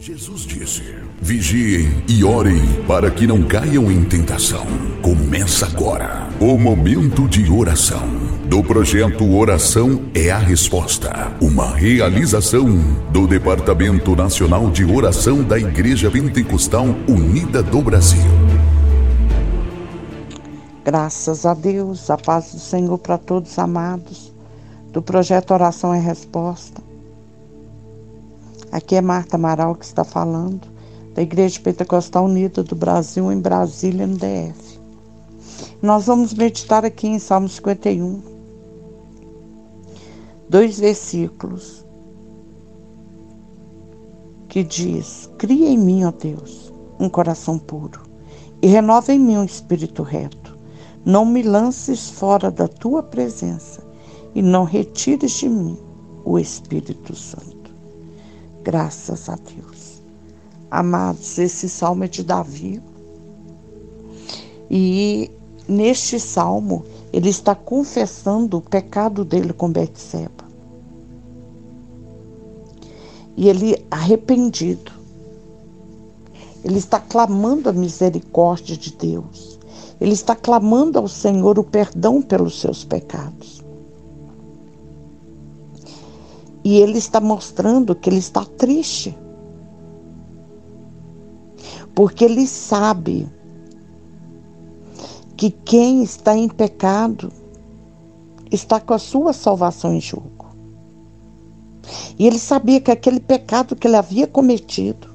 Jesus disse: Vigiem e orem para que não caiam em tentação. Começa agora o momento de oração do projeto Oração é a Resposta, uma realização do Departamento Nacional de Oração da Igreja Pentecostal Unida do Brasil. Graças a Deus, a paz do Senhor para todos amados, do projeto Oração é Resposta. Aqui é Marta Amaral que está falando, da Igreja Pentecostal Unida do Brasil, em Brasília, no DF. Nós vamos meditar aqui em Salmo 51, dois versículos, que diz: Cria em mim, ó Deus, um coração puro, e renova em mim um espírito reto. Não me lances fora da tua presença, e não retires de mim o Espírito Santo. Graças a Deus. Amados, esse salmo é de Davi. E neste salmo, ele está confessando o pecado dele com Betseba. E ele arrependido. Ele está clamando a misericórdia de Deus. Ele está clamando ao Senhor o perdão pelos seus pecados. E ele está mostrando que ele está triste. Porque ele sabe que quem está em pecado está com a sua salvação em jogo. E ele sabia que aquele pecado que ele havia cometido,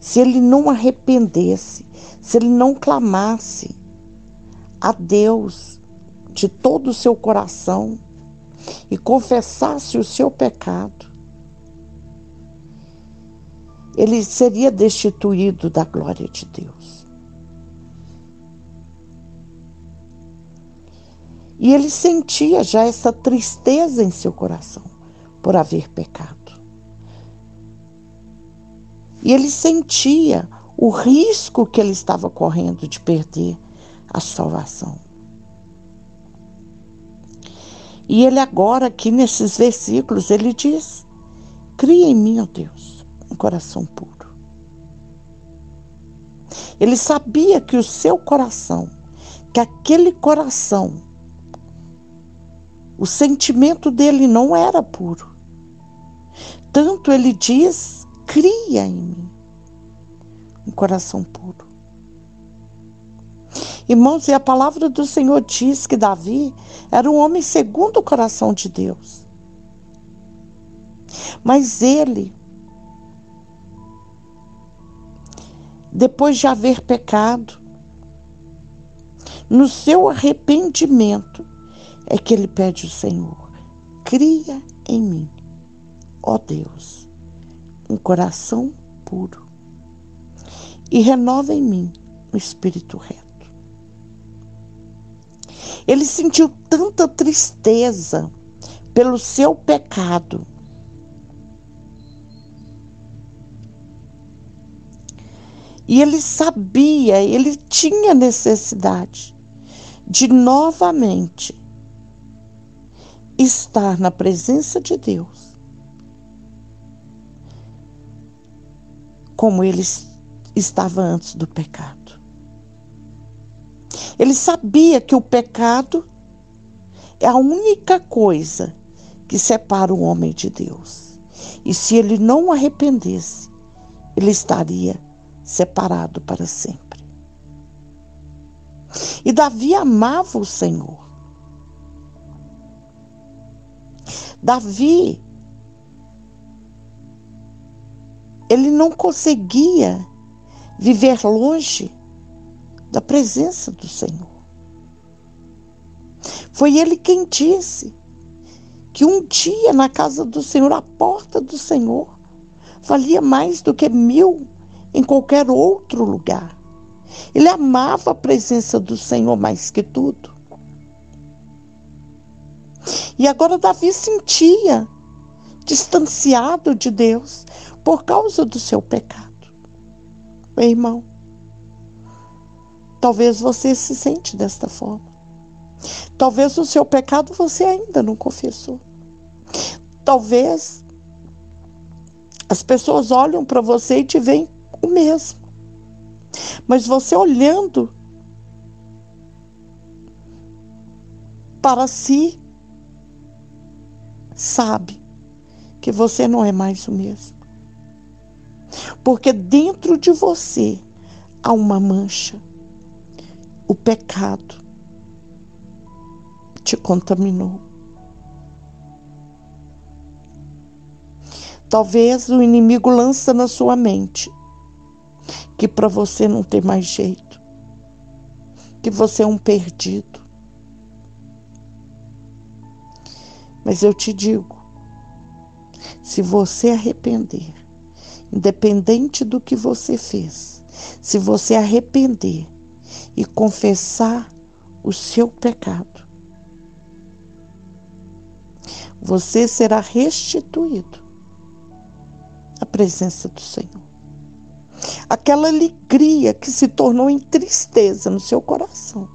se ele não arrependesse, se ele não clamasse a Deus de todo o seu coração, e confessasse o seu pecado, ele seria destituído da glória de Deus. E ele sentia já essa tristeza em seu coração por haver pecado. E ele sentia o risco que ele estava correndo de perder a salvação. E ele agora, aqui nesses versículos, ele diz: Cria em mim, ó Deus, um coração puro. Ele sabia que o seu coração, que aquele coração, o sentimento dele não era puro. Tanto ele diz: Cria em mim um coração puro. Irmãos, e a palavra do Senhor diz que Davi era um homem segundo o coração de Deus. Mas ele, depois de haver pecado, no seu arrependimento, é que ele pede ao Senhor: cria em mim, ó Deus, um coração puro e renova em mim um espírito reto. Ele sentiu tanta tristeza pelo seu pecado. E ele sabia, ele tinha necessidade de novamente estar na presença de Deus. Como ele estava antes do pecado. Ele sabia que o pecado é a única coisa que separa o homem de Deus. E se ele não arrependesse, ele estaria separado para sempre. E Davi amava o Senhor. Davi, ele não conseguia viver longe da presença do Senhor. Foi ele quem disse que um dia na casa do Senhor, a porta do Senhor, valia mais do que mil em qualquer outro lugar. Ele amava a presença do Senhor mais que tudo. E agora Davi sentia distanciado de Deus por causa do seu pecado. Meu irmão, Talvez você se sente desta forma. Talvez o seu pecado você ainda não confessou. Talvez As pessoas olham para você e te veem o mesmo. Mas você olhando para si, sabe que você não é mais o mesmo. Porque dentro de você há uma mancha. O pecado te contaminou. Talvez o inimigo lança na sua mente que para você não tem mais jeito, que você é um perdido. Mas eu te digo, se você arrepender, independente do que você fez, se você arrepender e confessar o seu pecado, você será restituído à presença do Senhor. Aquela alegria que se tornou em tristeza no seu coração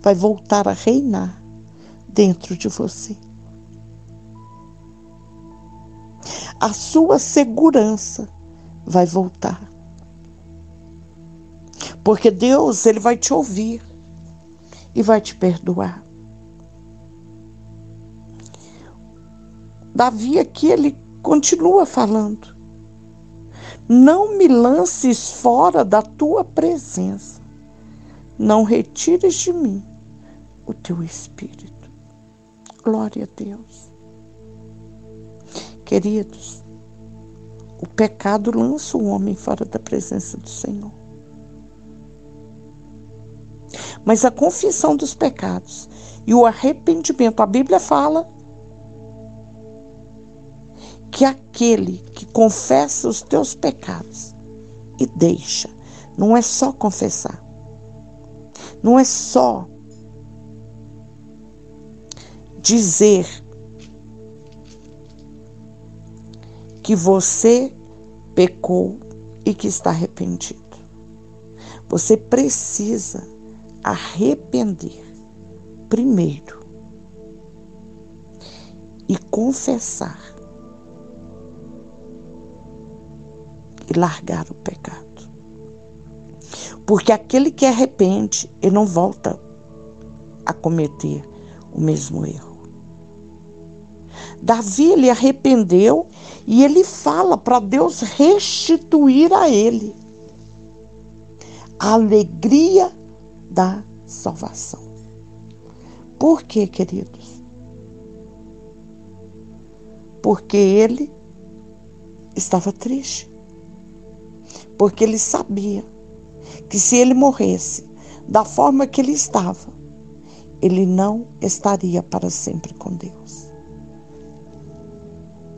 vai voltar a reinar dentro de você. A sua segurança vai voltar. Porque Deus, ele vai te ouvir e vai te perdoar. Davi aqui ele continua falando: Não me lances fora da tua presença. Não retires de mim o teu espírito. Glória a Deus. Queridos, o pecado lança o homem fora da presença do Senhor. Mas a confissão dos pecados e o arrependimento, a Bíblia fala que aquele que confessa os teus pecados e deixa, não é só confessar, não é só dizer que você pecou e que está arrependido. Você precisa arrepender primeiro e confessar e largar o pecado. Porque aquele que arrepende, ele não volta a cometer o mesmo erro. Davi ele arrependeu e ele fala para Deus restituir a ele a alegria da salvação. Por quê, queridos? Porque ele estava triste. Porque ele sabia que se ele morresse da forma que ele estava, ele não estaria para sempre com Deus.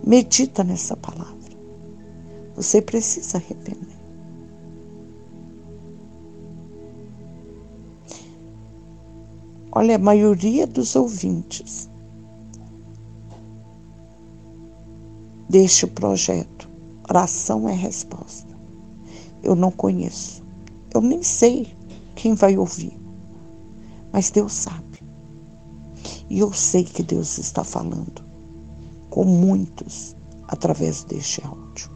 Medita nessa palavra. Você precisa arrepender. Olha, a maioria dos ouvintes deste projeto, oração é resposta. Eu não conheço. Eu nem sei quem vai ouvir. Mas Deus sabe. E eu sei que Deus está falando com muitos através deste áudio.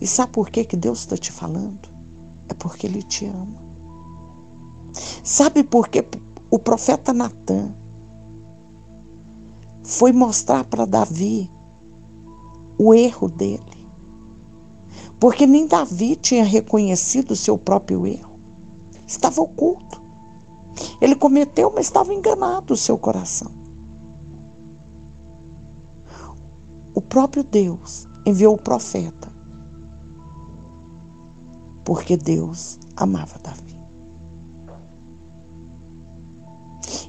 E sabe por que, que Deus está te falando? É porque Ele te ama. Sabe por que o profeta Natan foi mostrar para Davi o erro dele? Porque nem Davi tinha reconhecido o seu próprio erro. Estava oculto. Ele cometeu, mas estava enganado o seu coração. O próprio Deus enviou o profeta. Porque Deus amava Davi.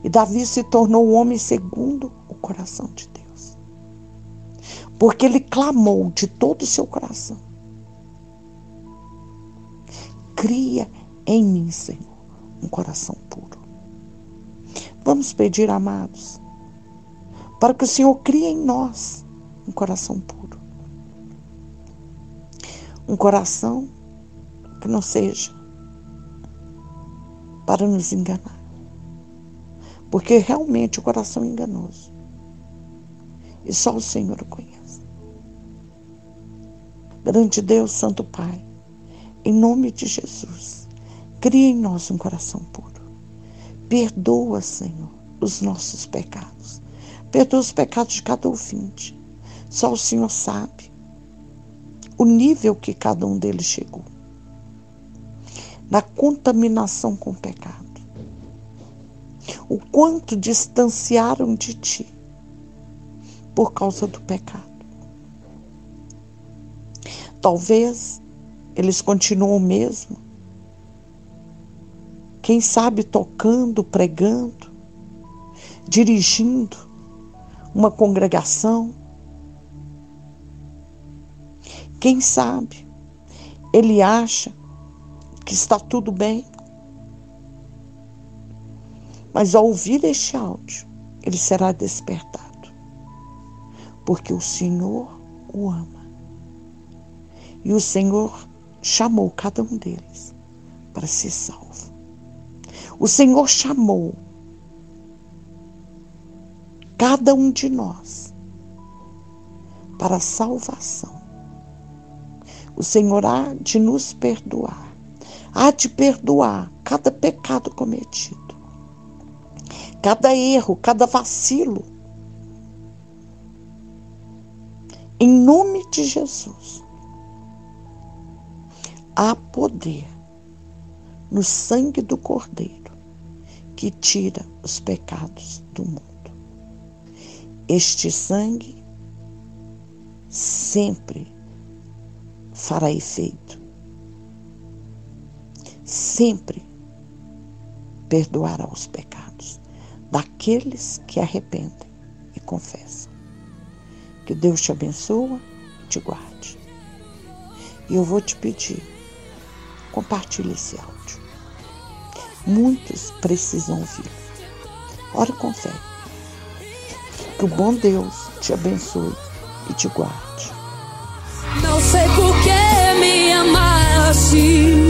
E Davi se tornou o homem segundo o coração de Deus. Porque ele clamou de todo o seu coração: Cria em mim, Senhor, um coração puro. Vamos pedir, amados, para que o Senhor crie em nós um coração puro. Um coração que não seja para nos enganar, Porque realmente o coração é enganoso. E só o Senhor o conhece. Grande Deus, Santo Pai, em nome de Jesus, cria em nós um coração puro. Perdoa, Senhor, os nossos pecados. Perdoa os pecados de cada ouvinte. Só o Senhor sabe o nível que cada um deles chegou. Na contaminação com o pecado. O quanto distanciaram de ti por causa do pecado. Talvez eles continuam mesmo quem sabe tocando, pregando, dirigindo uma congregação. Quem sabe ele acha que está tudo bem, mas ao ouvir este áudio, ele será despertado, porque o Senhor o ama. E o Senhor chamou cada um deles para ser salvo. O Senhor chamou cada um de nós para a salvação. O Senhor há de nos perdoar, há de perdoar cada pecado cometido, cada erro, cada vacilo. Em nome de Jesus, há poder no sangue do Cordeiro que tira os pecados do mundo. Este sangue sempre fará efeito, sempre perdoará os pecados daqueles que arrependem e confessam. Que Deus te abençoe e te guarde. E eu vou te pedir, compartilhe esse áudio. Muitos precisam ouvir. Ore com fé. Que o bom Deus te abençoe e te guarde. Não sei por que me amaste.